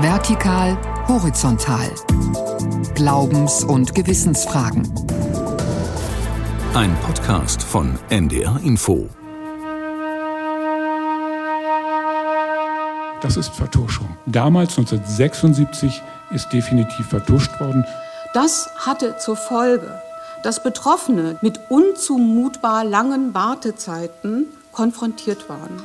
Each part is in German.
Vertikal, horizontal. Glaubens- und Gewissensfragen. Ein Podcast von NDR Info. Das ist Vertuschung. Damals, 1976, ist definitiv vertuscht worden. Das hatte zur Folge, dass Betroffene mit unzumutbar langen Wartezeiten konfrontiert waren.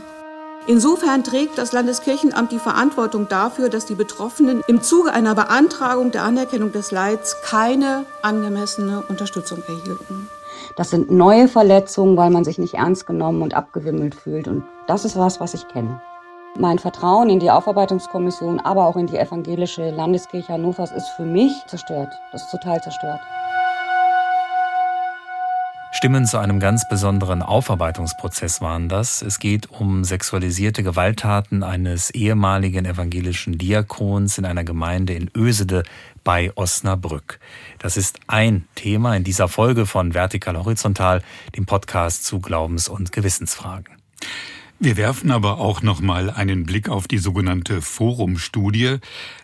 Insofern trägt das Landeskirchenamt die Verantwortung dafür, dass die Betroffenen im Zuge einer Beantragung der Anerkennung des Leids keine angemessene Unterstützung erhielten. Das sind neue Verletzungen, weil man sich nicht ernst genommen und abgewimmelt fühlt. Und das ist was, was ich kenne. Mein Vertrauen in die Aufarbeitungskommission, aber auch in die evangelische Landeskirche Hannovers ist für mich zerstört. Das ist total zerstört. Stimmen zu einem ganz besonderen Aufarbeitungsprozess waren das. Es geht um sexualisierte Gewalttaten eines ehemaligen evangelischen Diakons in einer Gemeinde in Ösede bei Osnabrück. Das ist ein Thema in dieser Folge von Vertikal Horizontal, dem Podcast zu Glaubens- und Gewissensfragen. Wir werfen aber auch noch mal einen Blick auf die sogenannte Forum-Studie.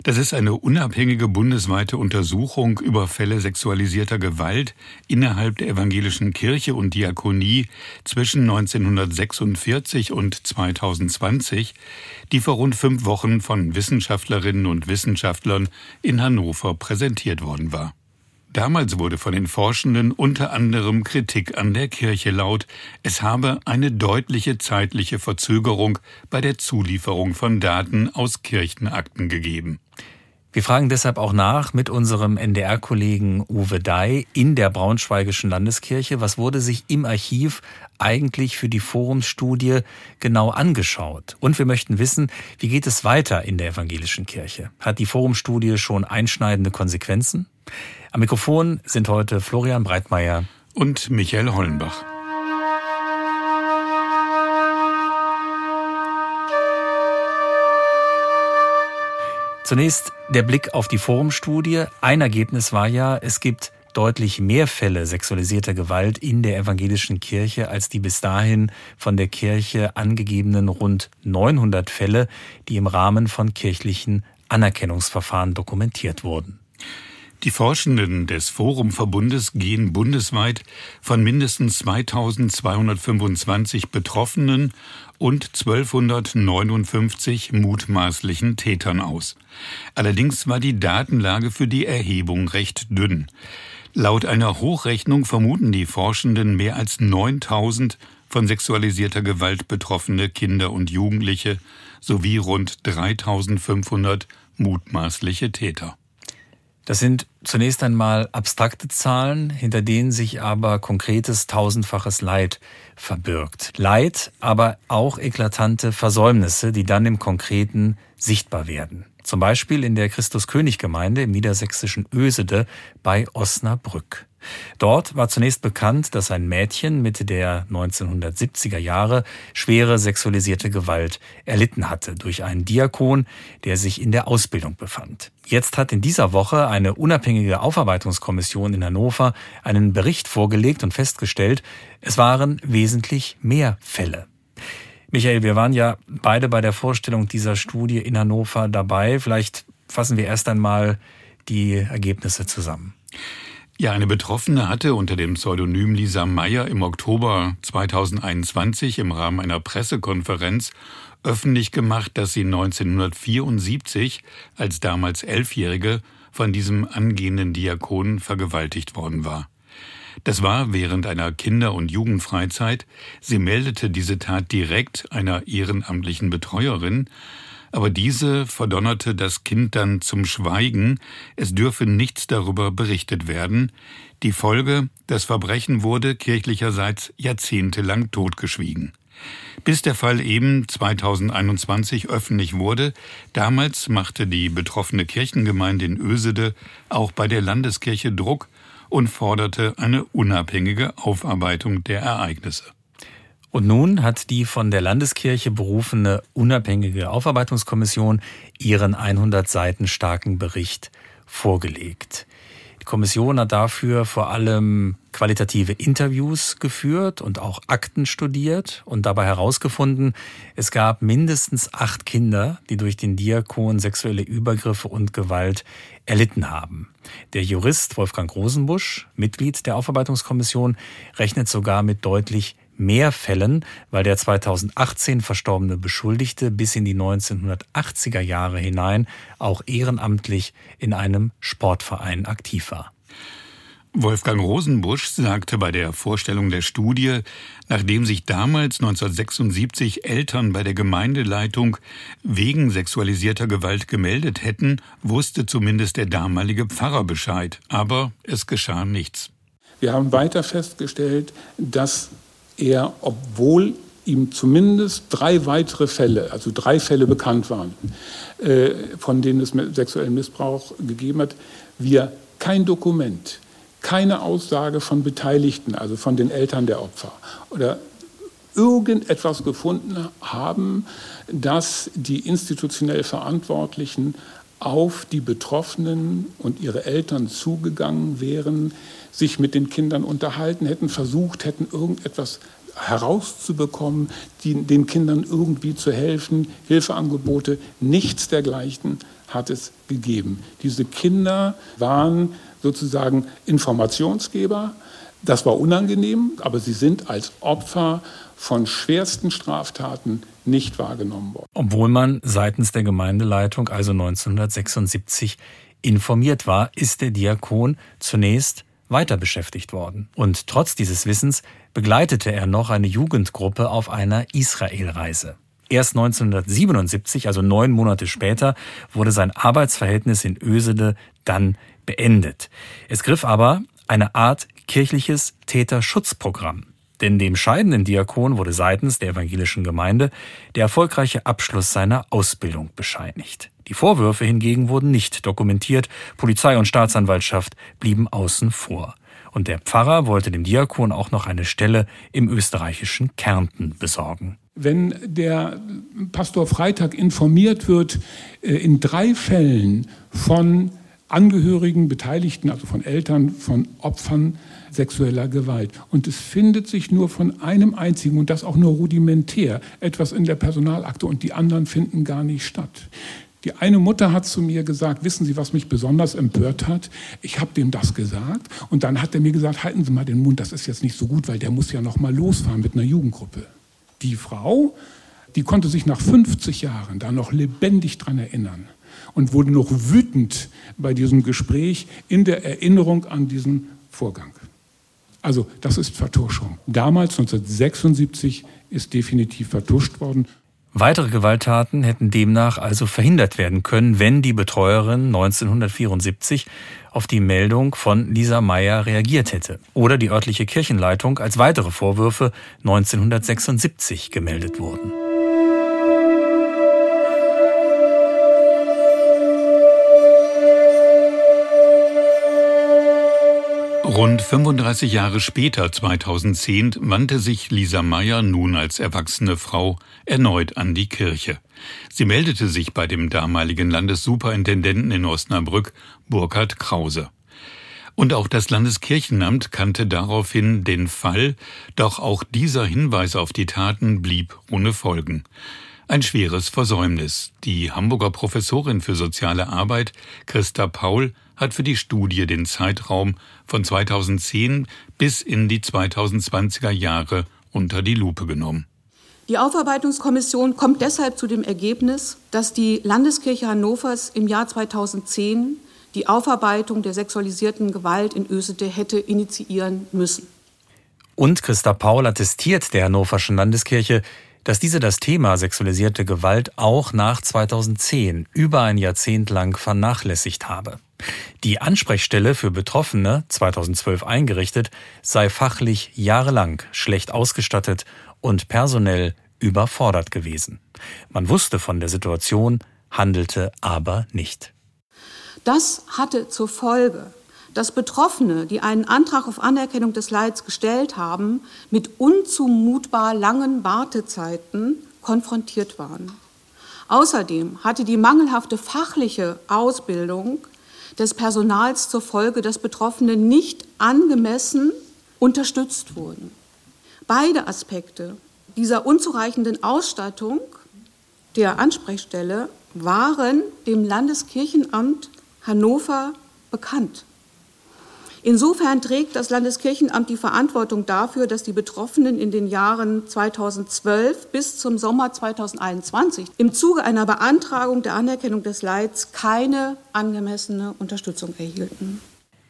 Das ist eine unabhängige bundesweite Untersuchung über Fälle sexualisierter Gewalt innerhalb der evangelischen Kirche und Diakonie zwischen 1946 und 2020, die vor rund fünf Wochen von Wissenschaftlerinnen und Wissenschaftlern in Hannover präsentiert worden war. Damals wurde von den Forschenden unter anderem Kritik an der Kirche laut, es habe eine deutliche zeitliche Verzögerung bei der Zulieferung von Daten aus Kirchenakten gegeben. Wir fragen deshalb auch nach mit unserem NDR-Kollegen Uwe Dai in der Braunschweigischen Landeskirche. Was wurde sich im Archiv eigentlich für die Forumsstudie genau angeschaut? Und wir möchten wissen, wie geht es weiter in der evangelischen Kirche? Hat die Forumstudie schon einschneidende Konsequenzen? Am Mikrofon sind heute Florian Breitmeier und Michael Hollenbach. Zunächst der Blick auf die Forumstudie. Ein Ergebnis war ja, es gibt deutlich mehr Fälle sexualisierter Gewalt in der evangelischen Kirche als die bis dahin von der Kirche angegebenen rund 900 Fälle, die im Rahmen von kirchlichen Anerkennungsverfahren dokumentiert wurden. Die Forschenden des Forumverbundes gehen bundesweit von mindestens 2225 Betroffenen und 1259 mutmaßlichen Tätern aus. Allerdings war die Datenlage für die Erhebung recht dünn. Laut einer Hochrechnung vermuten die Forschenden mehr als 9000 von sexualisierter Gewalt betroffene Kinder und Jugendliche sowie rund 3500 mutmaßliche Täter. Das sind zunächst einmal abstrakte Zahlen, hinter denen sich aber konkretes tausendfaches Leid verbirgt. Leid, aber auch eklatante Versäumnisse, die dann im Konkreten sichtbar werden. Zum Beispiel in der Christus-König-Gemeinde im niedersächsischen Ösede bei Osnabrück. Dort war zunächst bekannt, dass ein Mädchen Mitte der 1970er Jahre schwere sexualisierte Gewalt erlitten hatte durch einen Diakon, der sich in der Ausbildung befand. Jetzt hat in dieser Woche eine unabhängige Aufarbeitungskommission in Hannover einen Bericht vorgelegt und festgestellt, es waren wesentlich mehr Fälle. Michael, wir waren ja beide bei der Vorstellung dieser Studie in Hannover dabei. Vielleicht fassen wir erst einmal die Ergebnisse zusammen. Ja, eine Betroffene hatte unter dem Pseudonym Lisa Meyer im Oktober 2021 im Rahmen einer Pressekonferenz öffentlich gemacht, dass sie 1974 als damals Elfjährige von diesem angehenden Diakon vergewaltigt worden war. Das war während einer Kinder- und Jugendfreizeit. Sie meldete diese Tat direkt einer ehrenamtlichen Betreuerin, aber diese verdonnerte das Kind dann zum Schweigen, es dürfe nichts darüber berichtet werden. Die Folge, das Verbrechen wurde kirchlicherseits jahrzehntelang totgeschwiegen. Bis der Fall eben 2021 öffentlich wurde, damals machte die betroffene Kirchengemeinde in Ösede auch bei der Landeskirche Druck und forderte eine unabhängige Aufarbeitung der Ereignisse. Und nun hat die von der Landeskirche berufene unabhängige Aufarbeitungskommission ihren 100 Seiten starken Bericht vorgelegt. Die Kommission hat dafür vor allem qualitative Interviews geführt und auch Akten studiert und dabei herausgefunden, es gab mindestens acht Kinder, die durch den Diakon sexuelle Übergriffe und Gewalt erlitten haben. Der Jurist Wolfgang Rosenbusch, Mitglied der Aufarbeitungskommission, rechnet sogar mit deutlich mehr Fällen, weil der 2018 verstorbene Beschuldigte bis in die 1980er Jahre hinein auch ehrenamtlich in einem Sportverein aktiv war. Wolfgang Rosenbusch sagte bei der Vorstellung der Studie, nachdem sich damals 1976 Eltern bei der Gemeindeleitung wegen sexualisierter Gewalt gemeldet hätten, wusste zumindest der damalige Pfarrer Bescheid. Aber es geschah nichts. Wir haben weiter festgestellt, dass er, obwohl ihm zumindest drei weitere Fälle, also drei Fälle bekannt waren, äh, von denen es sexuellen Missbrauch gegeben hat, wir kein Dokument, keine Aussage von Beteiligten, also von den Eltern der Opfer oder irgendetwas gefunden haben, dass die institutionell Verantwortlichen auf die Betroffenen und ihre Eltern zugegangen wären, sich mit den Kindern unterhalten hätten, versucht hätten, irgendetwas herauszubekommen, die, den Kindern irgendwie zu helfen, Hilfeangebote, nichts dergleichen hat es gegeben. Diese Kinder waren sozusagen Informationsgeber. Das war unangenehm, aber sie sind als Opfer von schwersten Straftaten nicht wahrgenommen worden. Obwohl man seitens der Gemeindeleitung also 1976 informiert war, ist der Diakon zunächst weiter beschäftigt worden. Und trotz dieses Wissens begleitete er noch eine Jugendgruppe auf einer Israelreise. Erst 1977, also neun Monate später, wurde sein Arbeitsverhältnis in Ösede dann beendet. Es griff aber eine Art kirchliches Täterschutzprogramm. Denn dem scheidenden Diakon wurde seitens der evangelischen Gemeinde der erfolgreiche Abschluss seiner Ausbildung bescheinigt. Die Vorwürfe hingegen wurden nicht dokumentiert, Polizei und Staatsanwaltschaft blieben außen vor. Und der Pfarrer wollte dem Diakon auch noch eine Stelle im österreichischen Kärnten besorgen. Wenn der Pastor Freitag informiert wird, äh, in drei Fällen von Angehörigen, Beteiligten, also von Eltern, von Opfern sexueller Gewalt. Und es findet sich nur von einem einzigen, und das auch nur rudimentär, etwas in der Personalakte und die anderen finden gar nicht statt. Die eine Mutter hat zu mir gesagt, wissen Sie, was mich besonders empört hat? Ich habe dem das gesagt und dann hat er mir gesagt, halten Sie mal den Mund, das ist jetzt nicht so gut, weil der muss ja noch mal losfahren mit einer Jugendgruppe. Die Frau, die konnte sich nach 50 Jahren da noch lebendig dran erinnern und wurde noch wütend bei diesem Gespräch in der Erinnerung an diesen Vorgang. Also das ist Vertuschung. Damals, 1976, ist definitiv vertuscht worden. Weitere Gewalttaten hätten demnach also verhindert werden können, wenn die Betreuerin 1974 auf die Meldung von Lisa Meyer reagiert hätte oder die örtliche Kirchenleitung als weitere Vorwürfe 1976 gemeldet wurden. Rund 35 Jahre später, 2010, wandte sich Lisa Meyer nun als erwachsene Frau erneut an die Kirche. Sie meldete sich bei dem damaligen Landessuperintendenten in Osnabrück, Burkhard Krause. Und auch das Landeskirchenamt kannte daraufhin den Fall, doch auch dieser Hinweis auf die Taten blieb ohne Folgen. Ein schweres Versäumnis. Die Hamburger Professorin für soziale Arbeit, Christa Paul, hat für die Studie den Zeitraum von 2010 bis in die 2020er Jahre unter die Lupe genommen. Die Aufarbeitungskommission kommt deshalb zu dem Ergebnis, dass die Landeskirche Hannovers im Jahr 2010 die Aufarbeitung der sexualisierten Gewalt in Ösete hätte initiieren müssen. Und Christa Paul attestiert der Hannoverschen Landeskirche, dass diese das Thema sexualisierte Gewalt auch nach 2010 über ein Jahrzehnt lang vernachlässigt habe. Die Ansprechstelle für Betroffene, 2012 eingerichtet, sei fachlich jahrelang schlecht ausgestattet und personell überfordert gewesen. Man wusste von der Situation, handelte aber nicht. Das hatte zur Folge, dass Betroffene, die einen Antrag auf Anerkennung des Leids gestellt haben, mit unzumutbar langen Wartezeiten konfrontiert waren. Außerdem hatte die mangelhafte fachliche Ausbildung des Personals zur Folge, dass Betroffene nicht angemessen unterstützt wurden. Beide Aspekte dieser unzureichenden Ausstattung der Ansprechstelle waren dem Landeskirchenamt Hannover bekannt. Insofern trägt das Landeskirchenamt die Verantwortung dafür, dass die Betroffenen in den Jahren 2012 bis zum Sommer 2021 im Zuge einer Beantragung der Anerkennung des Leids keine angemessene Unterstützung erhielten.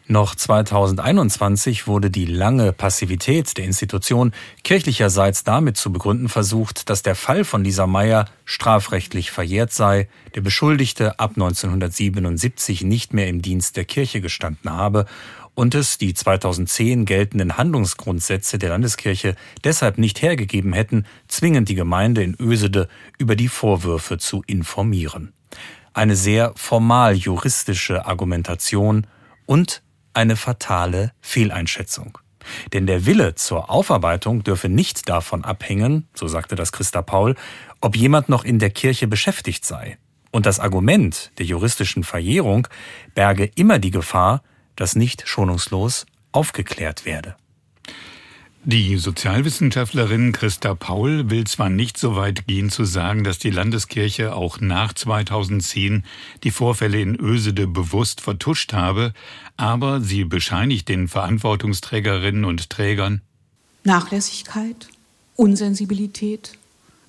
Noch 2021 wurde die lange Passivität der Institution kirchlicherseits damit zu begründen versucht, dass der Fall von Lisa Meyer strafrechtlich verjährt sei, der Beschuldigte ab 1977 nicht mehr im Dienst der Kirche gestanden habe und es die 2010 geltenden Handlungsgrundsätze der Landeskirche deshalb nicht hergegeben hätten, zwingend die Gemeinde in Ösede über die Vorwürfe zu informieren. Eine sehr formal juristische Argumentation und eine fatale Fehleinschätzung. Denn der Wille zur Aufarbeitung dürfe nicht davon abhängen, so sagte das Christa Paul, ob jemand noch in der Kirche beschäftigt sei. Und das Argument der juristischen Verjährung berge immer die Gefahr, dass nicht schonungslos aufgeklärt werde. Die Sozialwissenschaftlerin Christa Paul will zwar nicht so weit gehen zu sagen, dass die Landeskirche auch nach 2010 die Vorfälle in Ösede bewusst vertuscht habe, aber sie bescheinigt den Verantwortungsträgerinnen und Trägern Nachlässigkeit, Unsensibilität,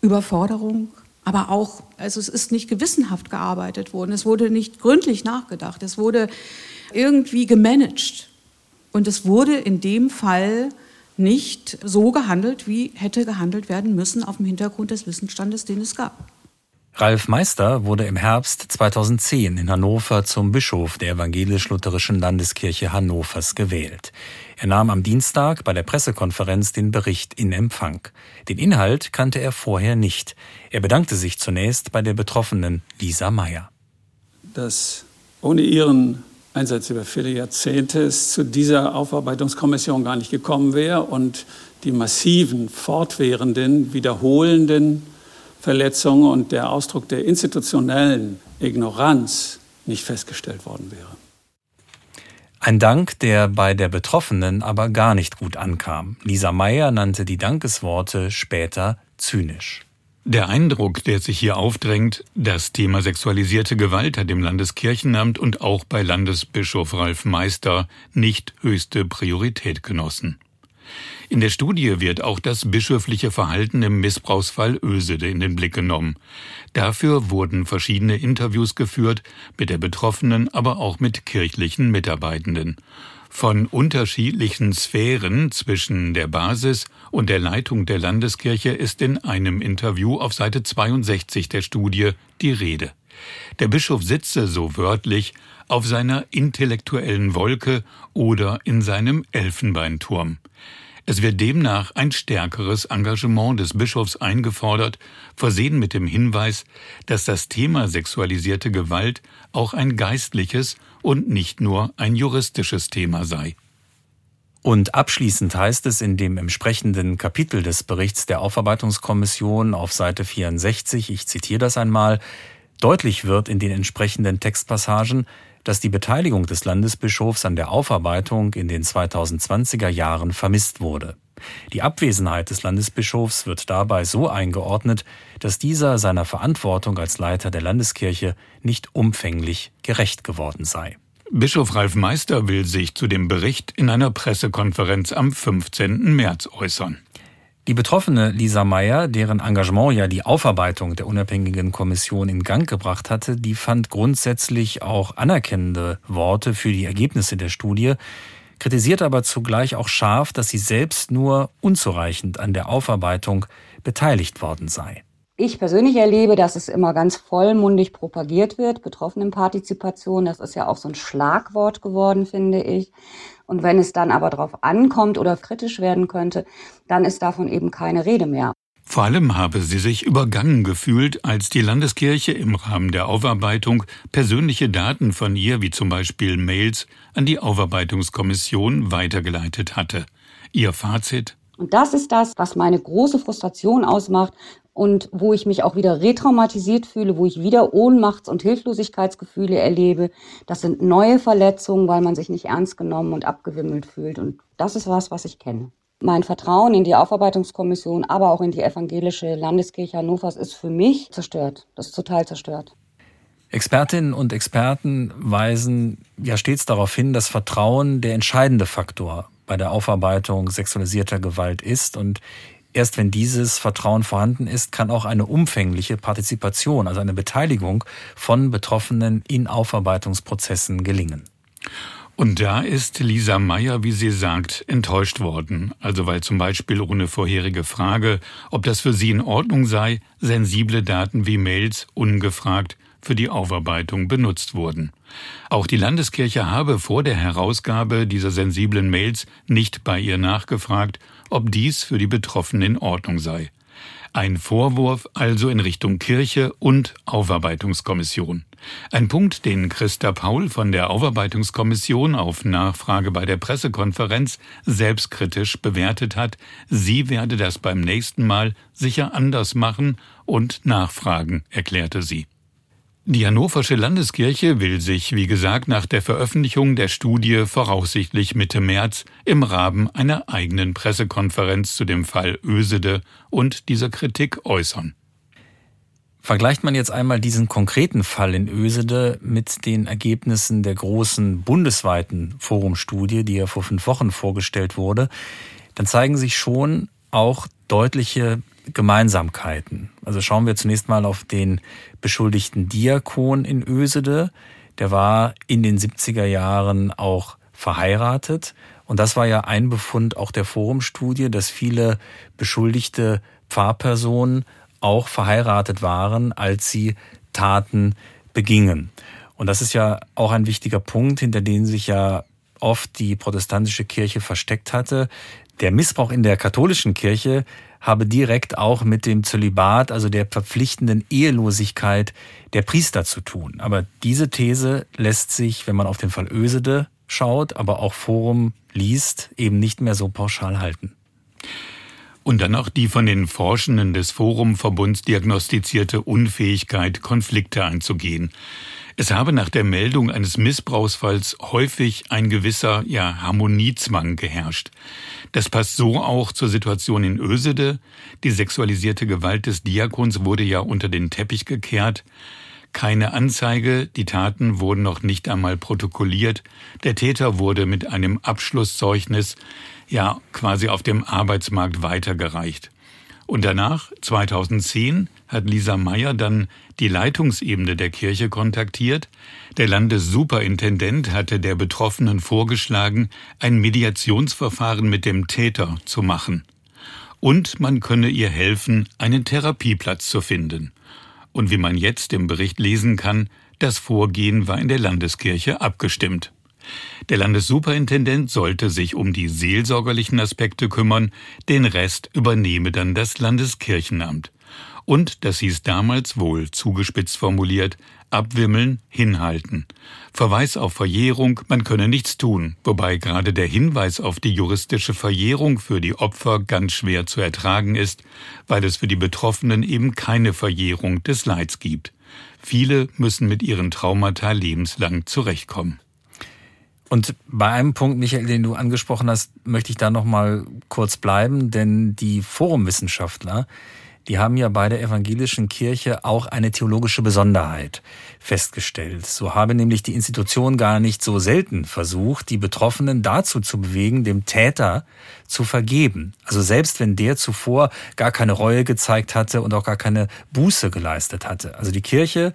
Überforderung, aber auch, also es ist nicht gewissenhaft gearbeitet worden, es wurde nicht gründlich nachgedacht, es wurde irgendwie gemanagt und es wurde in dem Fall nicht so gehandelt, wie hätte gehandelt werden müssen auf dem Hintergrund des Wissensstandes, den es gab. Ralf Meister wurde im Herbst 2010 in Hannover zum Bischof der evangelisch-lutherischen Landeskirche Hannovers gewählt. Er nahm am Dienstag bei der Pressekonferenz den Bericht in Empfang. Den Inhalt kannte er vorher nicht. Er bedankte sich zunächst bei der Betroffenen Lisa Meyer. Dass ohne ihren Einsatz über viele Jahrzehnte es zu dieser Aufarbeitungskommission gar nicht gekommen wäre und die massiven, fortwährenden, wiederholenden Verletzungen und der Ausdruck der institutionellen Ignoranz nicht festgestellt worden wäre. Ein Dank, der bei der Betroffenen aber gar nicht gut ankam. Lisa Meyer nannte die Dankesworte später zynisch. Der Eindruck, der sich hier aufdrängt, das Thema sexualisierte Gewalt hat im Landeskirchenamt und auch bei Landesbischof Ralf Meister nicht höchste Priorität genossen. In der Studie wird auch das bischöfliche Verhalten im Missbrauchsfall Ösede in den Blick genommen. Dafür wurden verschiedene Interviews geführt, mit der Betroffenen, aber auch mit kirchlichen Mitarbeitenden von unterschiedlichen Sphären zwischen der Basis und der Leitung der Landeskirche ist in einem Interview auf Seite 62 der Studie die Rede. Der Bischof sitze, so wörtlich, auf seiner intellektuellen Wolke oder in seinem Elfenbeinturm. Es wird demnach ein stärkeres Engagement des Bischofs eingefordert, versehen mit dem Hinweis, dass das Thema sexualisierte Gewalt auch ein geistliches und nicht nur ein juristisches Thema sei. Und abschließend heißt es in dem entsprechenden Kapitel des Berichts der Aufarbeitungskommission auf Seite 64, ich zitiere das einmal, deutlich wird in den entsprechenden Textpassagen, dass die Beteiligung des Landesbischofs an der Aufarbeitung in den 2020er Jahren vermisst wurde. Die Abwesenheit des Landesbischofs wird dabei so eingeordnet, dass dieser seiner Verantwortung als Leiter der Landeskirche nicht umfänglich gerecht geworden sei. Bischof Ralf Meister will sich zu dem Bericht in einer Pressekonferenz am 15. März äußern. Die betroffene Lisa Meyer, deren Engagement ja die Aufarbeitung der unabhängigen Kommission in Gang gebracht hatte, die fand grundsätzlich auch anerkennende Worte für die Ergebnisse der Studie, kritisiert aber zugleich auch scharf, dass sie selbst nur unzureichend an der Aufarbeitung beteiligt worden sei. Ich persönlich erlebe, dass es immer ganz vollmundig propagiert wird, Betroffenenpartizipation. Das ist ja auch so ein Schlagwort geworden, finde ich. Und wenn es dann aber darauf ankommt oder kritisch werden könnte, dann ist davon eben keine Rede mehr. Vor allem habe sie sich übergangen gefühlt, als die Landeskirche im Rahmen der Aufarbeitung persönliche Daten von ihr, wie zum Beispiel Mails, an die Aufarbeitungskommission weitergeleitet hatte. Ihr Fazit und das ist das, was meine große Frustration ausmacht und wo ich mich auch wieder retraumatisiert fühle, wo ich wieder Ohnmachts- und Hilflosigkeitsgefühle erlebe. Das sind neue Verletzungen, weil man sich nicht ernst genommen und abgewimmelt fühlt. Und das ist was, was ich kenne. Mein Vertrauen in die Aufarbeitungskommission, aber auch in die evangelische Landeskirche Hannovers ist für mich zerstört. Das ist total zerstört. Expertinnen und Experten weisen ja stets darauf hin, dass Vertrauen der entscheidende Faktor bei der Aufarbeitung sexualisierter Gewalt ist und Erst wenn dieses Vertrauen vorhanden ist, kann auch eine umfängliche Partizipation, also eine Beteiligung von Betroffenen in Aufarbeitungsprozessen gelingen. Und da ist Lisa Meyer, wie sie sagt, enttäuscht worden. Also weil zum Beispiel ohne vorherige Frage, ob das für sie in Ordnung sei, sensible Daten wie Mails ungefragt für die Aufarbeitung benutzt wurden. Auch die Landeskirche habe vor der Herausgabe dieser sensiblen Mails nicht bei ihr nachgefragt, ob dies für die Betroffenen in Ordnung sei. Ein Vorwurf also in Richtung Kirche und Aufarbeitungskommission. Ein Punkt, den Christa Paul von der Aufarbeitungskommission auf Nachfrage bei der Pressekonferenz selbstkritisch bewertet hat. Sie werde das beim nächsten Mal sicher anders machen und nachfragen, erklärte sie. Die Hannoversche Landeskirche will sich, wie gesagt, nach der Veröffentlichung der Studie voraussichtlich Mitte März im Rahmen einer eigenen Pressekonferenz zu dem Fall Ösede und dieser Kritik äußern. Vergleicht man jetzt einmal diesen konkreten Fall in Ösede mit den Ergebnissen der großen bundesweiten Forumstudie, die ja vor fünf Wochen vorgestellt wurde, dann zeigen sich schon auch deutliche Gemeinsamkeiten. Also schauen wir zunächst mal auf den beschuldigten Diakon in Ösede. Der war in den 70er Jahren auch verheiratet. Und das war ja ein Befund auch der Forumstudie, dass viele beschuldigte Pfarrpersonen auch verheiratet waren, als sie Taten begingen. Und das ist ja auch ein wichtiger Punkt, hinter dem sich ja oft die protestantische Kirche versteckt hatte. Der Missbrauch in der katholischen Kirche habe direkt auch mit dem Zölibat, also der verpflichtenden Ehelosigkeit der Priester zu tun. Aber diese These lässt sich, wenn man auf den Fall Ösede schaut, aber auch Forum liest, eben nicht mehr so pauschal halten. Und dann auch die von den Forschenden des Forumverbunds diagnostizierte Unfähigkeit, Konflikte einzugehen. Es habe nach der Meldung eines Missbrauchsfalls häufig ein gewisser ja, Harmoniezwang geherrscht. Das passt so auch zur Situation in Ösede. Die sexualisierte Gewalt des Diakons wurde ja unter den Teppich gekehrt. Keine Anzeige, die Taten wurden noch nicht einmal protokolliert. Der Täter wurde mit einem Abschlusszeugnis ja quasi auf dem Arbeitsmarkt weitergereicht. Und danach, 2010, hat Lisa Meyer dann die Leitungsebene der Kirche kontaktiert. Der Landessuperintendent hatte der Betroffenen vorgeschlagen, ein Mediationsverfahren mit dem Täter zu machen. Und man könne ihr helfen, einen Therapieplatz zu finden. Und wie man jetzt im Bericht lesen kann, das Vorgehen war in der Landeskirche abgestimmt. Der Landessuperintendent sollte sich um die seelsorgerlichen Aspekte kümmern, den Rest übernehme dann das Landeskirchenamt. Und, das hieß damals wohl zugespitzt formuliert, abwimmeln, hinhalten. Verweis auf Verjährung, man könne nichts tun, wobei gerade der Hinweis auf die juristische Verjährung für die Opfer ganz schwer zu ertragen ist, weil es für die Betroffenen eben keine Verjährung des Leids gibt. Viele müssen mit ihren Traumata lebenslang zurechtkommen. Und bei einem Punkt, Michael, den du angesprochen hast, möchte ich da noch mal kurz bleiben, denn die Forumwissenschaftler, die haben ja bei der evangelischen Kirche auch eine theologische Besonderheit festgestellt. So habe nämlich die Institution gar nicht so selten versucht, die Betroffenen dazu zu bewegen, dem Täter zu vergeben. Also selbst wenn der zuvor gar keine Reue gezeigt hatte und auch gar keine Buße geleistet hatte. Also die Kirche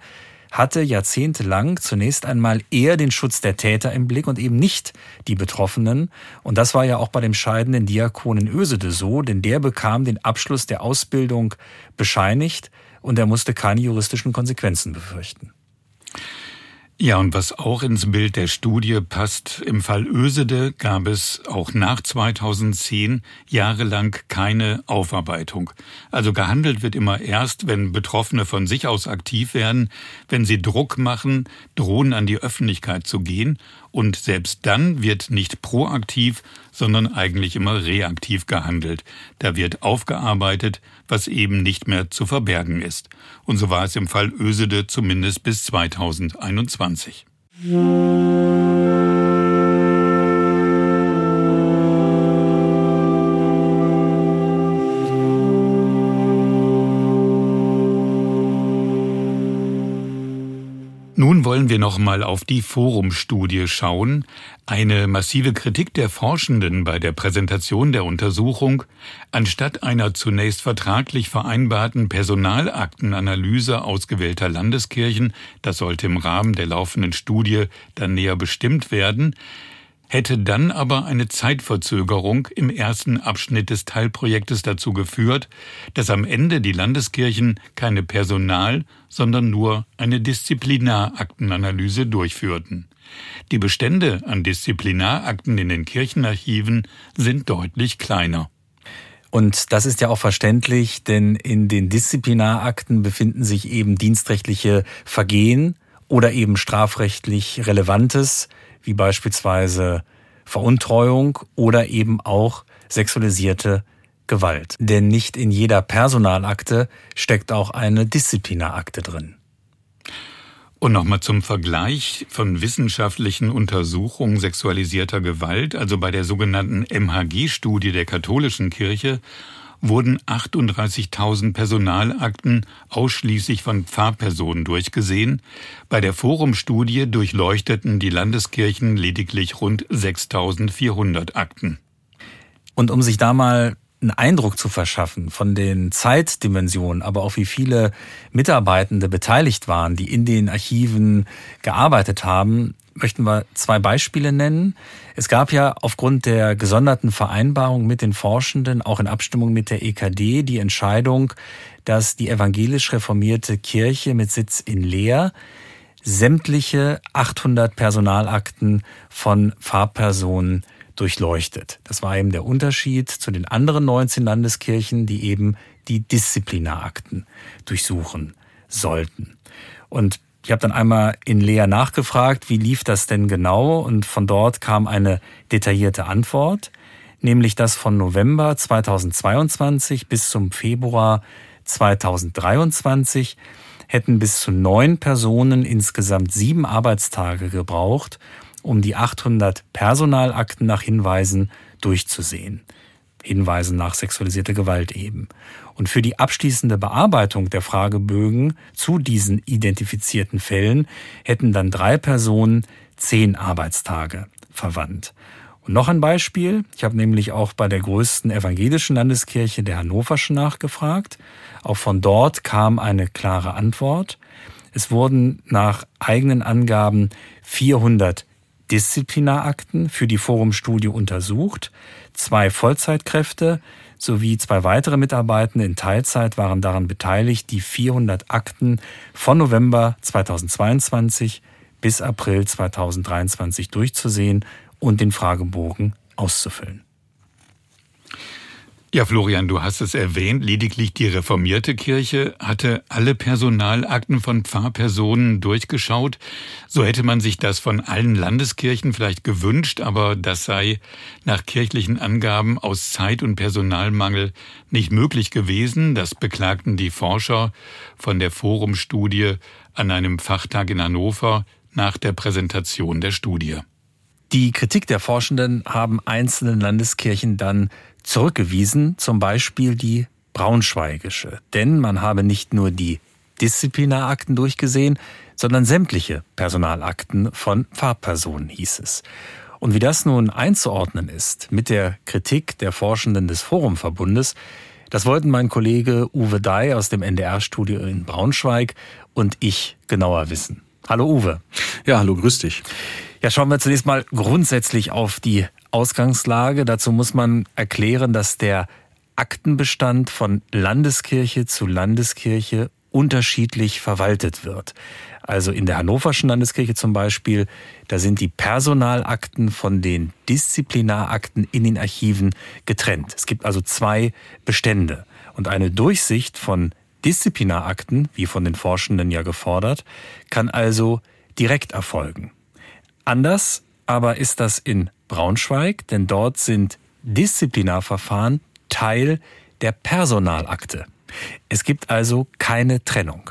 hatte jahrzehntelang zunächst einmal eher den Schutz der Täter im Blick und eben nicht die Betroffenen. Und das war ja auch bei dem scheidenden Diakon in Ösede so, denn der bekam den Abschluss der Ausbildung bescheinigt und er musste keine juristischen Konsequenzen befürchten. Ja, und was auch ins Bild der Studie passt, im Fall Ösede gab es auch nach 2010 jahrelang keine Aufarbeitung. Also gehandelt wird immer erst, wenn Betroffene von sich aus aktiv werden, wenn sie Druck machen, drohen an die Öffentlichkeit zu gehen und selbst dann wird nicht proaktiv, sondern eigentlich immer reaktiv gehandelt. Da wird aufgearbeitet, was eben nicht mehr zu verbergen ist. Und so war es im Fall Ösede zumindest bis 2021. Nun wollen wir noch mal auf die Forumstudie schauen, eine massive Kritik der Forschenden bei der Präsentation der Untersuchung, anstatt einer zunächst vertraglich vereinbarten Personalaktenanalyse ausgewählter Landeskirchen, das sollte im Rahmen der laufenden Studie dann näher bestimmt werden, hätte dann aber eine Zeitverzögerung im ersten Abschnitt des Teilprojektes dazu geführt, dass am Ende die Landeskirchen keine Personal, sondern nur eine Disziplinaraktenanalyse durchführten. Die Bestände an Disziplinarakten in den Kirchenarchiven sind deutlich kleiner. Und das ist ja auch verständlich, denn in den Disziplinarakten befinden sich eben dienstrechtliche Vergehen oder eben strafrechtlich Relevantes, wie beispielsweise Veruntreuung oder eben auch sexualisierte Gewalt. Denn nicht in jeder Personalakte steckt auch eine Disziplinarakte drin. Und nochmal zum Vergleich von wissenschaftlichen Untersuchungen sexualisierter Gewalt, also bei der sogenannten MHG-Studie der katholischen Kirche, wurden 38.000 Personalakten ausschließlich von Pfarrpersonen durchgesehen. Bei der Forumstudie durchleuchteten die Landeskirchen lediglich rund 6.400 Akten. Und um sich da mal einen Eindruck zu verschaffen von den Zeitdimensionen, aber auch wie viele Mitarbeitende beteiligt waren, die in den Archiven gearbeitet haben, möchten wir zwei Beispiele nennen. Es gab ja aufgrund der gesonderten Vereinbarung mit den Forschenden, auch in Abstimmung mit der EKD, die Entscheidung, dass die evangelisch reformierte Kirche mit Sitz in Leer sämtliche 800 Personalakten von Fahrpersonen durchleuchtet. Das war eben der Unterschied zu den anderen 19 Landeskirchen, die eben die Disziplinarakten durchsuchen sollten. Und ich habe dann einmal in Lea nachgefragt, wie lief das denn genau? Und von dort kam eine detaillierte Antwort, nämlich dass von November 2022 bis zum Februar 2023 hätten bis zu neun Personen insgesamt sieben Arbeitstage gebraucht, um die 800 Personalakten nach Hinweisen durchzusehen. Hinweisen nach sexualisierter Gewalt eben. Und für die abschließende Bearbeitung der Fragebögen zu diesen identifizierten Fällen hätten dann drei Personen zehn Arbeitstage verwandt. Und noch ein Beispiel. Ich habe nämlich auch bei der größten evangelischen Landeskirche der Hannoverschen nachgefragt. Auch von dort kam eine klare Antwort. Es wurden nach eigenen Angaben 400 Disziplinarakten für die Forumstudie untersucht. Zwei Vollzeitkräfte sowie zwei weitere Mitarbeitende in Teilzeit waren daran beteiligt, die 400 Akten von November 2022 bis April 2023 durchzusehen und den Fragebogen auszufüllen. Ja, Florian, du hast es erwähnt, lediglich die reformierte Kirche hatte alle Personalakten von Pfarrpersonen durchgeschaut. So hätte man sich das von allen Landeskirchen vielleicht gewünscht, aber das sei nach kirchlichen Angaben aus Zeit- und Personalmangel nicht möglich gewesen. Das beklagten die Forscher von der Forumstudie an einem Fachtag in Hannover nach der Präsentation der Studie. Die Kritik der Forschenden haben einzelnen Landeskirchen dann zurückgewiesen, zum Beispiel die Braunschweigische. Denn man habe nicht nur die Disziplinarakten durchgesehen, sondern sämtliche Personalakten von Fahrpersonen, hieß es. Und wie das nun einzuordnen ist mit der Kritik der Forschenden des Forumverbundes, das wollten mein Kollege Uwe Dai aus dem NDR-Studio in Braunschweig und ich genauer wissen. Hallo Uwe. Ja, hallo, grüß dich. Ja, schauen wir zunächst mal grundsätzlich auf die Ausgangslage. Dazu muss man erklären, dass der Aktenbestand von Landeskirche zu Landeskirche unterschiedlich verwaltet wird. Also in der Hannoverschen Landeskirche zum Beispiel, da sind die Personalakten von den Disziplinarakten in den Archiven getrennt. Es gibt also zwei Bestände. Und eine Durchsicht von Disziplinarakten, wie von den Forschenden ja gefordert, kann also direkt erfolgen. Anders aber ist das in Braunschweig, denn dort sind Disziplinarverfahren Teil der Personalakte. Es gibt also keine Trennung.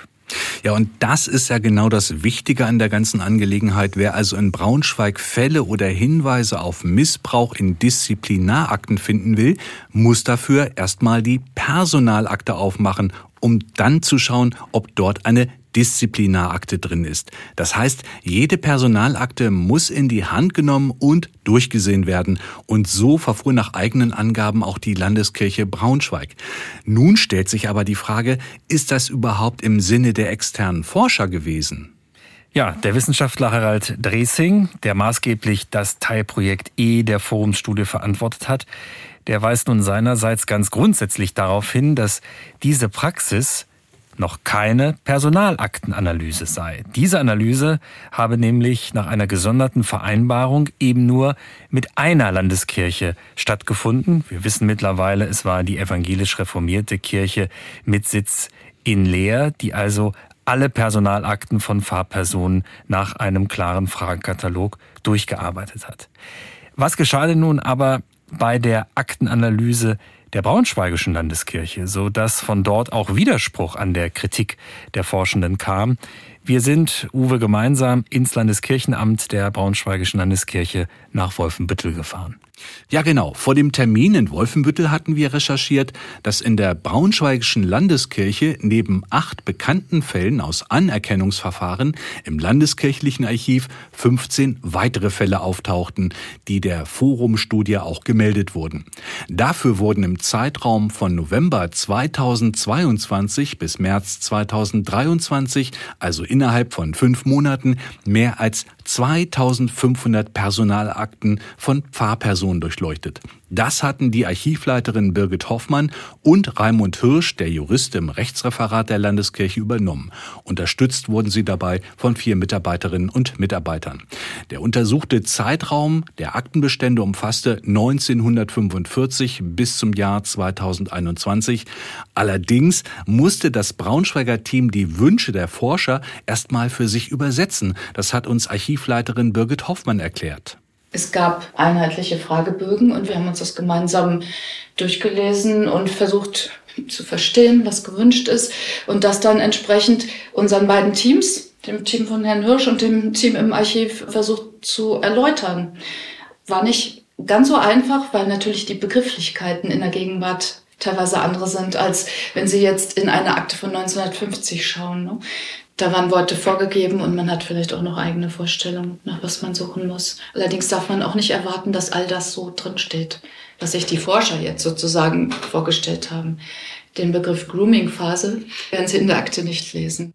Ja, und das ist ja genau das Wichtige an der ganzen Angelegenheit. Wer also in Braunschweig Fälle oder Hinweise auf Missbrauch in Disziplinarakten finden will, muss dafür erstmal die Personalakte aufmachen, um dann zu schauen, ob dort eine Disziplinarakte drin ist. Das heißt, jede Personalakte muss in die Hand genommen und durchgesehen werden. Und so verfuhr nach eigenen Angaben auch die Landeskirche Braunschweig. Nun stellt sich aber die Frage, ist das überhaupt im Sinne der externen Forscher gewesen? Ja, der Wissenschaftler Harald Dresing, der maßgeblich das Teilprojekt E der Forumsstudie verantwortet hat, der weist nun seinerseits ganz grundsätzlich darauf hin, dass diese Praxis noch keine Personalaktenanalyse sei. Diese Analyse habe nämlich nach einer gesonderten Vereinbarung eben nur mit einer Landeskirche stattgefunden. Wir wissen mittlerweile, es war die evangelisch reformierte Kirche mit Sitz in Leer, die also alle Personalakten von Fahrpersonen nach einem klaren Fragenkatalog durchgearbeitet hat. Was geschah denn nun aber bei der Aktenanalyse der Braunschweigischen Landeskirche, so dass von dort auch Widerspruch an der Kritik der Forschenden kam. Wir sind, Uwe, gemeinsam ins Landeskirchenamt der Braunschweigischen Landeskirche nach Wolfenbüttel gefahren. Ja, genau. Vor dem Termin in Wolfenbüttel hatten wir recherchiert, dass in der Braunschweigischen Landeskirche neben acht bekannten Fällen aus Anerkennungsverfahren im Landeskirchlichen Archiv 15 weitere Fälle auftauchten, die der Forumstudie auch gemeldet wurden. Dafür wurden im Zeitraum von November 2022 bis März 2023, also innerhalb von fünf Monaten, mehr als 2500 Personalakten von Pfarrpersonen durchleuchtet. Das hatten die Archivleiterin Birgit Hoffmann und Raimund Hirsch, der Jurist im Rechtsreferat der Landeskirche, übernommen. Unterstützt wurden sie dabei von vier Mitarbeiterinnen und Mitarbeitern. Der untersuchte Zeitraum der Aktenbestände umfasste 1945 bis zum Jahr 2021. Allerdings musste das Braunschweiger Team die Wünsche der Forscher erstmal für sich übersetzen. Das hat uns Archivleiterin Birgit Hoffmann erklärt. Es gab einheitliche Fragebögen und wir haben uns das gemeinsam durchgelesen und versucht zu verstehen, was gewünscht ist und das dann entsprechend unseren beiden Teams, dem Team von Herrn Hirsch und dem Team im Archiv, versucht zu erläutern. War nicht ganz so einfach, weil natürlich die Begrifflichkeiten in der Gegenwart teilweise andere sind, als wenn Sie jetzt in eine Akte von 1950 schauen. Ne? Da waren Worte vorgegeben und man hat vielleicht auch noch eigene Vorstellungen, nach was man suchen muss. Allerdings darf man auch nicht erwarten, dass all das so drinsteht, was sich die Forscher jetzt sozusagen vorgestellt haben. Den Begriff Grooming-Phase werden Sie in der Akte nicht lesen.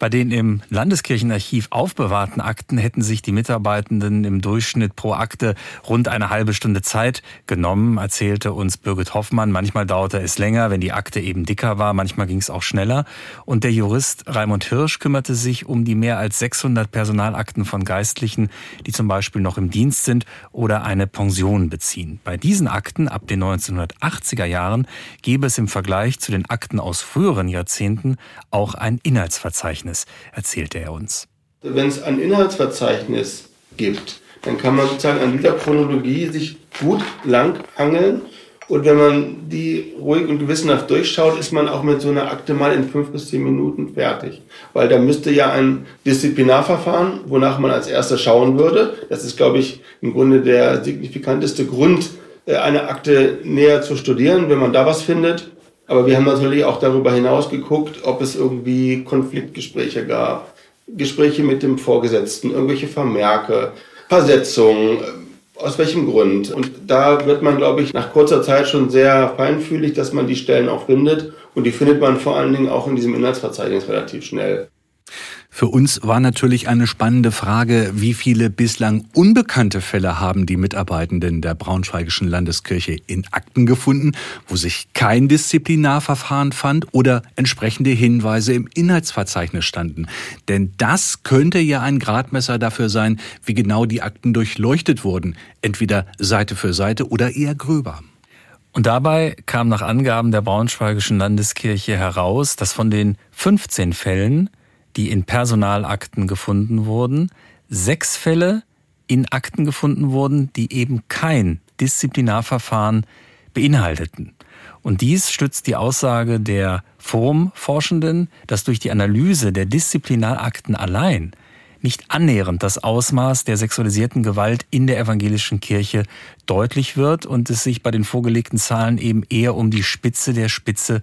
Bei den im Landeskirchenarchiv aufbewahrten Akten hätten sich die Mitarbeitenden im Durchschnitt pro Akte rund eine halbe Stunde Zeit genommen, erzählte uns Birgit Hoffmann. Manchmal dauerte es länger, wenn die Akte eben dicker war, manchmal ging es auch schneller. Und der Jurist Raimund Hirsch kümmerte sich um die mehr als 600 Personalakten von Geistlichen, die zum Beispiel noch im Dienst sind oder eine Pension beziehen. Bei diesen Akten ab den 1980er Jahren gäbe es im Vergleich zu den Akten aus früheren Jahrzehnten auch ein Inhaltsverzeichnis. Inhaltsverzeichnis, erzählte er uns. Wenn es ein Inhaltsverzeichnis gibt, dann kann man sozusagen an dieser Chronologie sich gut langhangeln. Und wenn man die ruhig und gewissenhaft durchschaut, ist man auch mit so einer Akte mal in fünf bis zehn Minuten fertig. Weil da müsste ja ein Disziplinarverfahren, wonach man als erster schauen würde. Das ist, glaube ich, im Grunde der signifikanteste Grund, äh, eine Akte näher zu studieren, wenn man da was findet. Aber wir haben natürlich auch darüber hinaus geguckt, ob es irgendwie Konfliktgespräche gab, Gespräche mit dem Vorgesetzten, irgendwelche Vermerke, Versetzungen, äh, aus welchem Grund. Und da wird man, glaube ich, nach kurzer Zeit schon sehr feinfühlig, dass man die Stellen auch findet. Und die findet man vor allen Dingen auch in diesem Inhaltsverzeichnis relativ schnell. Für uns war natürlich eine spannende Frage, wie viele bislang unbekannte Fälle haben die Mitarbeitenden der Braunschweigischen Landeskirche in Akten gefunden, wo sich kein Disziplinarverfahren fand oder entsprechende Hinweise im Inhaltsverzeichnis standen. Denn das könnte ja ein Gradmesser dafür sein, wie genau die Akten durchleuchtet wurden, entweder Seite für Seite oder eher gröber. Und dabei kam nach Angaben der Braunschweigischen Landeskirche heraus, dass von den 15 Fällen die in Personalakten gefunden wurden, sechs Fälle in Akten gefunden wurden, die eben kein Disziplinarverfahren beinhalteten. Und dies stützt die Aussage der Forumforschenden, dass durch die Analyse der Disziplinarakten allein nicht annähernd das Ausmaß der sexualisierten Gewalt in der evangelischen Kirche deutlich wird und es sich bei den vorgelegten Zahlen eben eher um die Spitze der Spitze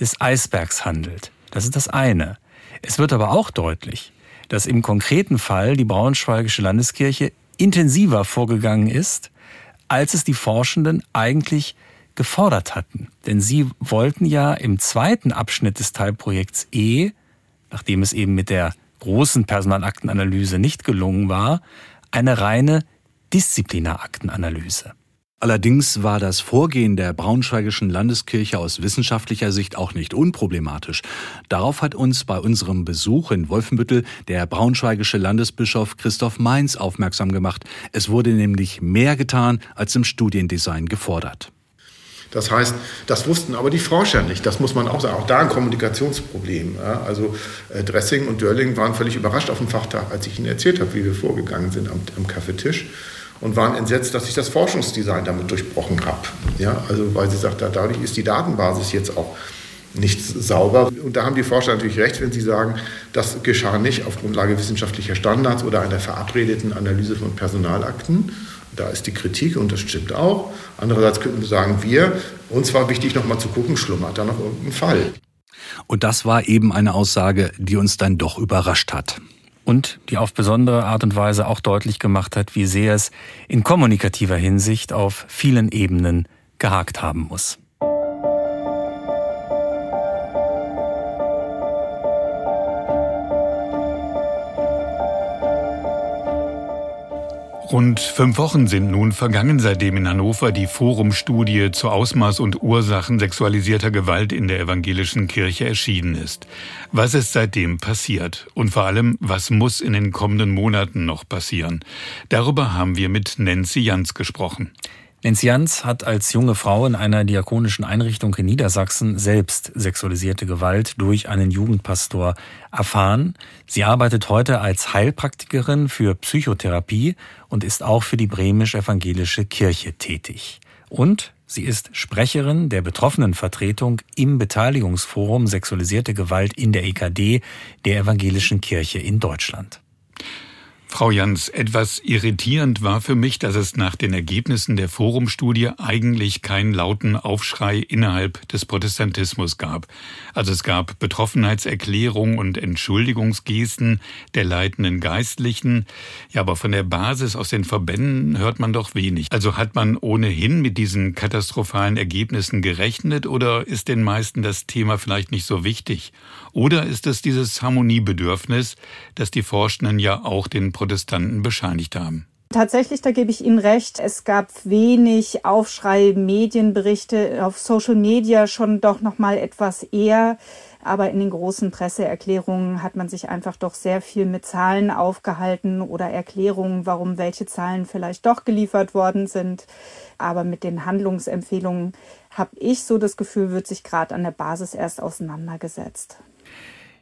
des Eisbergs handelt. Das ist das eine. Es wird aber auch deutlich, dass im konkreten Fall die Braunschweigische Landeskirche intensiver vorgegangen ist, als es die Forschenden eigentlich gefordert hatten. Denn sie wollten ja im zweiten Abschnitt des Teilprojekts E, nachdem es eben mit der großen Personalaktenanalyse nicht gelungen war, eine reine Disziplinaraktenanalyse. Allerdings war das Vorgehen der Braunschweigischen Landeskirche aus wissenschaftlicher Sicht auch nicht unproblematisch. Darauf hat uns bei unserem Besuch in Wolfenbüttel der braunschweigische Landesbischof Christoph Mainz aufmerksam gemacht. Es wurde nämlich mehr getan, als im Studiendesign gefordert. Das heißt, das wussten aber die Forscher nicht. Das muss man auch sagen. Auch da ein Kommunikationsproblem. Also äh, Dressing und Dörling waren völlig überrascht auf dem Fachtag, als ich ihnen erzählt habe, wie wir vorgegangen sind am, am Kaffeetisch und waren entsetzt, dass ich das Forschungsdesign damit durchbrochen habe. Ja, also weil sie sagt, dadurch ist die Datenbasis jetzt auch nicht sauber. Und da haben die Forscher natürlich recht, wenn sie sagen, das geschah nicht auf Grundlage wissenschaftlicher Standards oder einer verabredeten Analyse von Personalakten, da ist die Kritik und das stimmt auch. Andererseits könnten wir sagen, wir, uns war wichtig, nochmal zu gucken, schlummert da noch irgendein Fall. Und das war eben eine Aussage, die uns dann doch überrascht hat. Und die auf besondere Art und Weise auch deutlich gemacht hat, wie sehr es in kommunikativer Hinsicht auf vielen Ebenen gehakt haben muss. Rund fünf Wochen sind nun vergangen, seitdem in Hannover die Forumstudie zu Ausmaß und Ursachen sexualisierter Gewalt in der evangelischen Kirche erschienen ist. Was ist seitdem passiert? Und vor allem, was muss in den kommenden Monaten noch passieren? Darüber haben wir mit Nancy Jans gesprochen. Nancy Jans hat als junge Frau in einer diakonischen Einrichtung in Niedersachsen selbst sexualisierte Gewalt durch einen Jugendpastor erfahren. Sie arbeitet heute als Heilpraktikerin für Psychotherapie und ist auch für die bremisch-evangelische Kirche tätig. Und sie ist Sprecherin der Betroffenenvertretung im Beteiligungsforum Sexualisierte Gewalt in der EKD der evangelischen Kirche in Deutschland. Frau Jans, etwas irritierend war für mich, dass es nach den Ergebnissen der Forumstudie eigentlich keinen lauten Aufschrei innerhalb des Protestantismus gab. Also es gab Betroffenheitserklärungen und Entschuldigungsgesten der leitenden Geistlichen. Ja, aber von der Basis aus den Verbänden hört man doch wenig. Also hat man ohnehin mit diesen katastrophalen Ergebnissen gerechnet oder ist den meisten das Thema vielleicht nicht so wichtig? Oder ist es dieses Harmoniebedürfnis, das die Forschenden ja auch den Protestanten bescheinigt haben? Tatsächlich, da gebe ich Ihnen recht. Es gab wenig Aufschrei, Medienberichte auf Social Media schon doch noch mal etwas eher. Aber in den großen Presseerklärungen hat man sich einfach doch sehr viel mit Zahlen aufgehalten oder Erklärungen, warum welche Zahlen vielleicht doch geliefert worden sind. Aber mit den Handlungsempfehlungen habe ich so das Gefühl, wird sich gerade an der Basis erst auseinandergesetzt.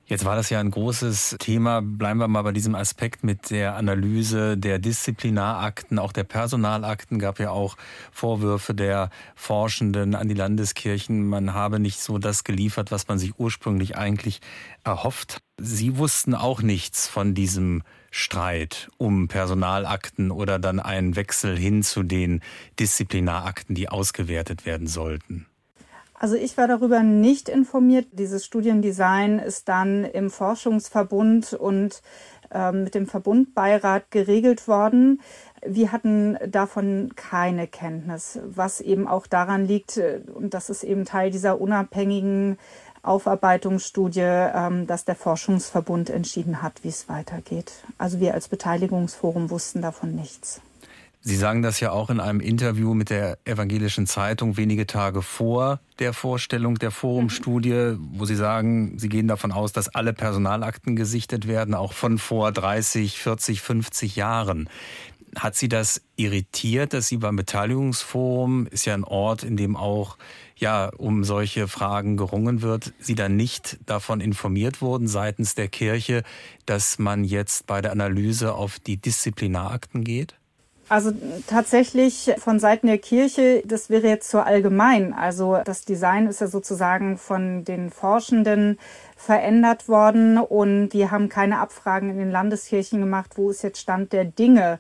Jetzt war das ja ein großes Thema. Bleiben wir mal bei diesem Aspekt mit der Analyse der Disziplinarakten, auch der Personalakten. Gab ja auch Vorwürfe der Forschenden an die Landeskirchen. Man habe nicht so das geliefert, was man sich ursprünglich eigentlich erhofft. Sie wussten auch nichts von diesem Streit um Personalakten oder dann einen Wechsel hin zu den Disziplinarakten, die ausgewertet werden sollten. Also ich war darüber nicht informiert. Dieses Studiendesign ist dann im Forschungsverbund und äh, mit dem Verbundbeirat geregelt worden. Wir hatten davon keine Kenntnis, was eben auch daran liegt, äh, und das ist eben Teil dieser unabhängigen Aufarbeitungsstudie, ähm, dass der Forschungsverbund entschieden hat, wie es weitergeht. Also wir als Beteiligungsforum wussten davon nichts. Sie sagen das ja auch in einem Interview mit der Evangelischen Zeitung wenige Tage vor der Vorstellung der Forumstudie, wo Sie sagen, Sie gehen davon aus, dass alle Personalakten gesichtet werden, auch von vor 30, 40, 50 Jahren. Hat Sie das irritiert, dass Sie beim Beteiligungsforum, ist ja ein Ort, in dem auch ja, um solche Fragen gerungen wird, Sie dann nicht davon informiert wurden seitens der Kirche, dass man jetzt bei der Analyse auf die Disziplinarakten geht? Also tatsächlich von Seiten der Kirche, das wäre jetzt so allgemein. Also das Design ist ja sozusagen von den Forschenden verändert worden und die haben keine Abfragen in den Landeskirchen gemacht, wo ist jetzt Stand der Dinge.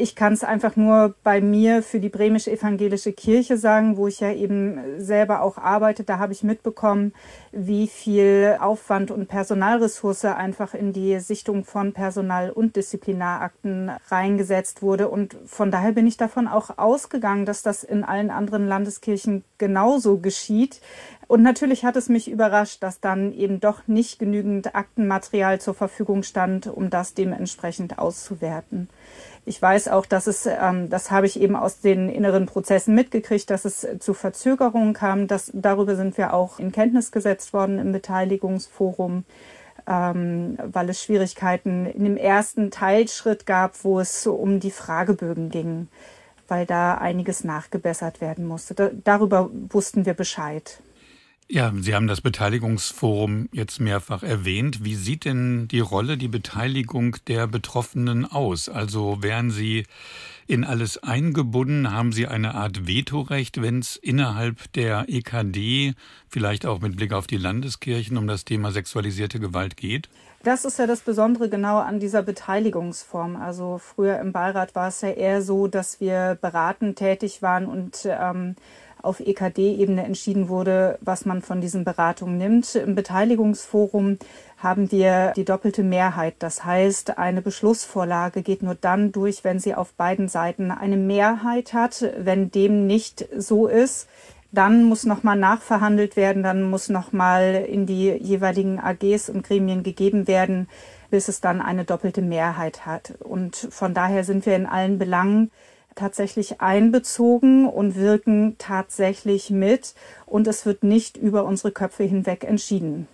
Ich kann es einfach nur bei mir für die bremische evangelische Kirche sagen, wo ich ja eben selber auch arbeite. Da habe ich mitbekommen, wie viel Aufwand und Personalressource einfach in die Sichtung von Personal- und Disziplinarakten reingesetzt wurde. Und von daher bin ich davon auch ausgegangen, dass das in allen anderen Landeskirchen genauso geschieht. Und natürlich hat es mich überrascht, dass dann eben doch nicht genügend Aktenmaterial zur Verfügung stand, um das dementsprechend auszuwerten. Ich weiß auch, dass es, ähm, das habe ich eben aus den inneren Prozessen mitgekriegt, dass es zu Verzögerungen kam. Das, darüber sind wir auch in Kenntnis gesetzt worden im Beteiligungsforum, ähm, weil es Schwierigkeiten in dem ersten Teilschritt gab, wo es um die Fragebögen ging, weil da einiges nachgebessert werden musste. Da, darüber wussten wir Bescheid. Ja, Sie haben das Beteiligungsforum jetzt mehrfach erwähnt. Wie sieht denn die Rolle, die Beteiligung der Betroffenen aus? Also wären Sie in alles eingebunden? Haben Sie eine Art Vetorecht, wenn es innerhalb der EKD, vielleicht auch mit Blick auf die Landeskirchen, um das Thema sexualisierte Gewalt geht? Das ist ja das Besondere genau an dieser Beteiligungsform. Also früher im Beirat war es ja eher so, dass wir beratend tätig waren und ähm, auf EKD-Ebene entschieden wurde, was man von diesen Beratungen nimmt. Im Beteiligungsforum haben wir die doppelte Mehrheit. Das heißt, eine Beschlussvorlage geht nur dann durch, wenn sie auf beiden Seiten eine Mehrheit hat. Wenn dem nicht so ist, dann muss nochmal nachverhandelt werden, dann muss nochmal in die jeweiligen AGs und Gremien gegeben werden, bis es dann eine doppelte Mehrheit hat. Und von daher sind wir in allen Belangen tatsächlich einbezogen und wirken tatsächlich mit und es wird nicht über unsere Köpfe hinweg entschieden.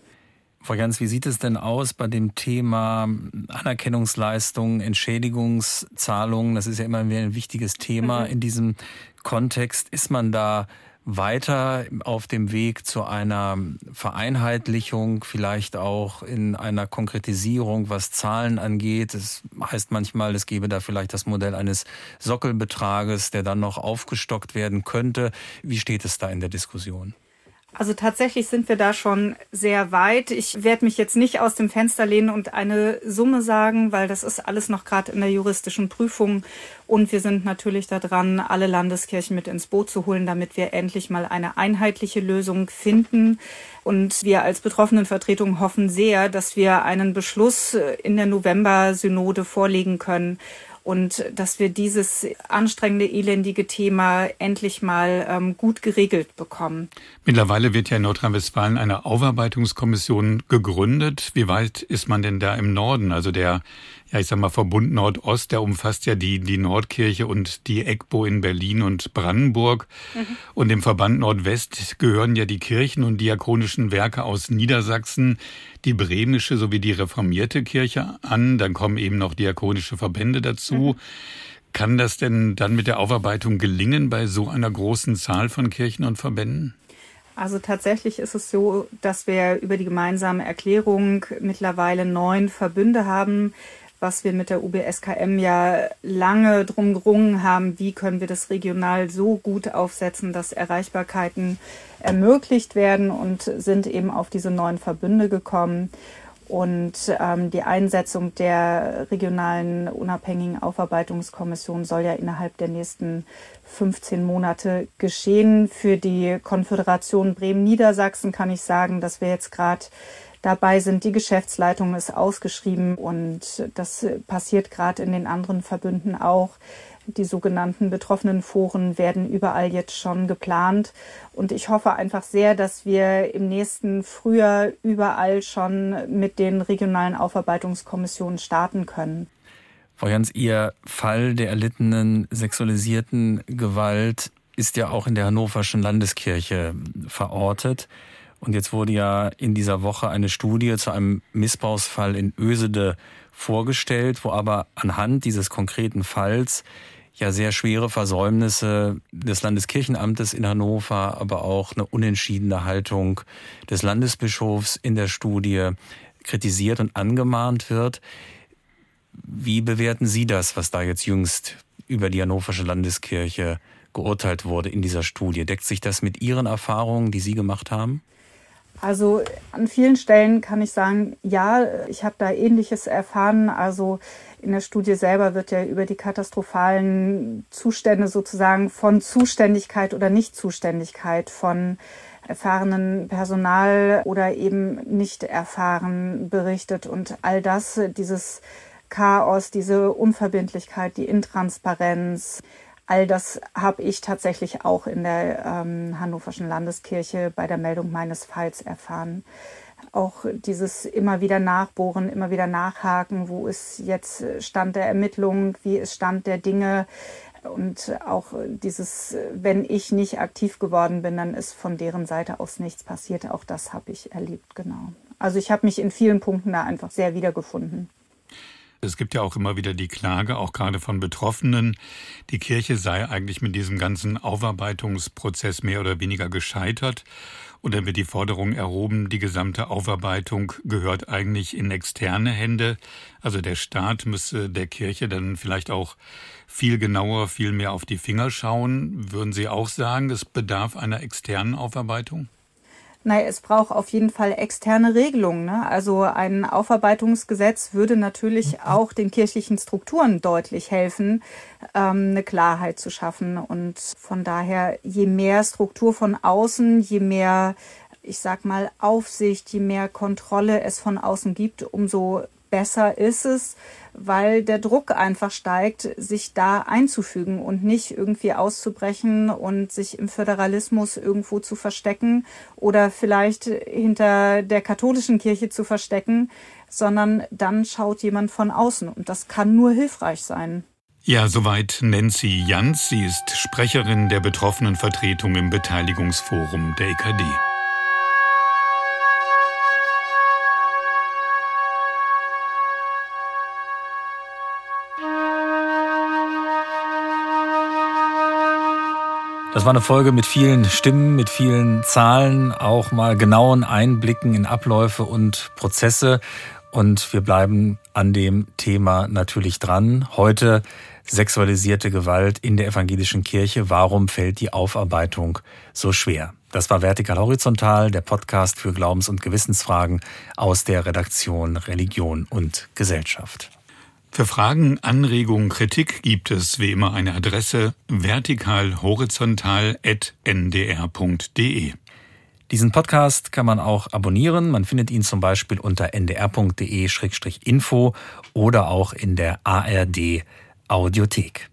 Frau Jans, wie sieht es denn aus bei dem Thema Anerkennungsleistungen, Entschädigungszahlungen? Das ist ja immer ein wichtiges Thema mhm. in diesem Kontext. Ist man da weiter auf dem Weg zu einer Vereinheitlichung, vielleicht auch in einer Konkretisierung, was Zahlen angeht. Es heißt manchmal, es gebe da vielleicht das Modell eines Sockelbetrages, der dann noch aufgestockt werden könnte. Wie steht es da in der Diskussion? Also tatsächlich sind wir da schon sehr weit. Ich werde mich jetzt nicht aus dem Fenster lehnen und eine Summe sagen, weil das ist alles noch gerade in der juristischen Prüfung. Und wir sind natürlich daran, alle Landeskirchen mit ins Boot zu holen, damit wir endlich mal eine einheitliche Lösung finden. Und wir als Betroffenenvertretung hoffen sehr, dass wir einen Beschluss in der November-Synode vorlegen können und dass wir dieses anstrengende, elendige Thema endlich mal ähm, gut geregelt bekommen. Mittlerweile wird ja in Nordrhein-Westfalen eine Aufarbeitungskommission gegründet. Wie weit ist man denn da im Norden? Also der ja, ich sag mal, Verbund Nordost, der umfasst ja die, die Nordkirche und die EGBO in Berlin und Brandenburg. Mhm. Und im Verband Nordwest gehören ja die Kirchen und diakonischen Werke aus Niedersachsen, die bremische sowie die reformierte Kirche an. Dann kommen eben noch diakonische Verbände dazu. Mhm. Kann das denn dann mit der Aufarbeitung gelingen bei so einer großen Zahl von Kirchen und Verbänden? Also tatsächlich ist es so, dass wir über die gemeinsame Erklärung mittlerweile neun Verbünde haben, was wir mit der UBSKM ja lange drum gerungen haben, wie können wir das regional so gut aufsetzen, dass Erreichbarkeiten ermöglicht werden und sind eben auf diese neuen Verbünde gekommen. Und ähm, die Einsetzung der regionalen unabhängigen Aufarbeitungskommission soll ja innerhalb der nächsten 15 Monate geschehen. Für die Konföderation Bremen-Niedersachsen kann ich sagen, dass wir jetzt gerade dabei sind. Die Geschäftsleitung ist ausgeschrieben und das passiert gerade in den anderen Verbünden auch. Die sogenannten betroffenen Foren werden überall jetzt schon geplant. Und ich hoffe einfach sehr, dass wir im nächsten Frühjahr überall schon mit den regionalen Aufarbeitungskommissionen starten können. Frau Jans, Ihr Fall der erlittenen sexualisierten Gewalt ist ja auch in der Hannoverschen Landeskirche verortet. Und jetzt wurde ja in dieser Woche eine Studie zu einem Missbrauchsfall in Ösede vorgestellt, wo aber anhand dieses konkreten Falls ja sehr schwere Versäumnisse des Landeskirchenamtes in Hannover, aber auch eine unentschiedene Haltung des Landesbischofs in der Studie kritisiert und angemahnt wird. Wie bewerten Sie das, was da jetzt jüngst über die Hannoversche Landeskirche geurteilt wurde in dieser Studie. Deckt sich das mit Ihren Erfahrungen, die Sie gemacht haben? Also an vielen Stellen kann ich sagen, ja, ich habe da ähnliches erfahren. Also in der Studie selber wird ja über die katastrophalen Zustände sozusagen von Zuständigkeit oder Nichtzuständigkeit von erfahrenen Personal oder eben nicht erfahren berichtet und all das, dieses Chaos, diese Unverbindlichkeit, die Intransparenz, All das habe ich tatsächlich auch in der ähm, Hannoverschen Landeskirche bei der Meldung meines Falls erfahren. Auch dieses immer wieder nachbohren, immer wieder nachhaken, wo ist jetzt Stand der Ermittlung, wie ist Stand der Dinge. Und auch dieses, wenn ich nicht aktiv geworden bin, dann ist von deren Seite aus nichts passiert. Auch das habe ich erlebt, genau. Also ich habe mich in vielen Punkten da einfach sehr wiedergefunden. Es gibt ja auch immer wieder die Klage, auch gerade von Betroffenen, die Kirche sei eigentlich mit diesem ganzen Aufarbeitungsprozess mehr oder weniger gescheitert. Und dann wird die Forderung erhoben, die gesamte Aufarbeitung gehört eigentlich in externe Hände. Also der Staat müsse der Kirche dann vielleicht auch viel genauer, viel mehr auf die Finger schauen. Würden Sie auch sagen, es bedarf einer externen Aufarbeitung? Naja, es braucht auf jeden Fall externe Regelungen. Ne? Also ein Aufarbeitungsgesetz würde natürlich auch den kirchlichen Strukturen deutlich helfen, ähm, eine Klarheit zu schaffen. Und von daher, je mehr Struktur von außen, je mehr, ich sag mal, Aufsicht, je mehr Kontrolle es von außen gibt, umso besser ist es, weil der Druck einfach steigt, sich da einzufügen und nicht irgendwie auszubrechen und sich im Föderalismus irgendwo zu verstecken oder vielleicht hinter der katholischen Kirche zu verstecken, sondern dann schaut jemand von außen und das kann nur hilfreich sein. Ja, soweit Nancy Jans. Sie ist Sprecherin der betroffenen Vertretung im Beteiligungsforum der EKD. Das war eine Folge mit vielen Stimmen, mit vielen Zahlen, auch mal genauen Einblicken in Abläufe und Prozesse. Und wir bleiben an dem Thema natürlich dran. Heute sexualisierte Gewalt in der evangelischen Kirche. Warum fällt die Aufarbeitung so schwer? Das war Vertikal Horizontal, der Podcast für Glaubens- und Gewissensfragen aus der Redaktion Religion und Gesellschaft. Für Fragen, Anregungen, Kritik gibt es wie immer eine Adresse vertikalhorizontal.ndr.de. Diesen Podcast kann man auch abonnieren. Man findet ihn zum Beispiel unter ndr.de-info oder auch in der ARD Audiothek.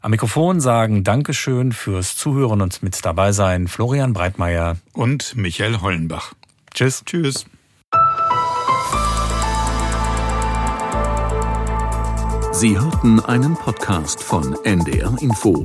Am Mikrofon sagen Dankeschön fürs Zuhören und mit dabei sein Florian Breitmeier und Michael Hollenbach. Tschüss. Tschüss. Sie hörten einen Podcast von NDR Info.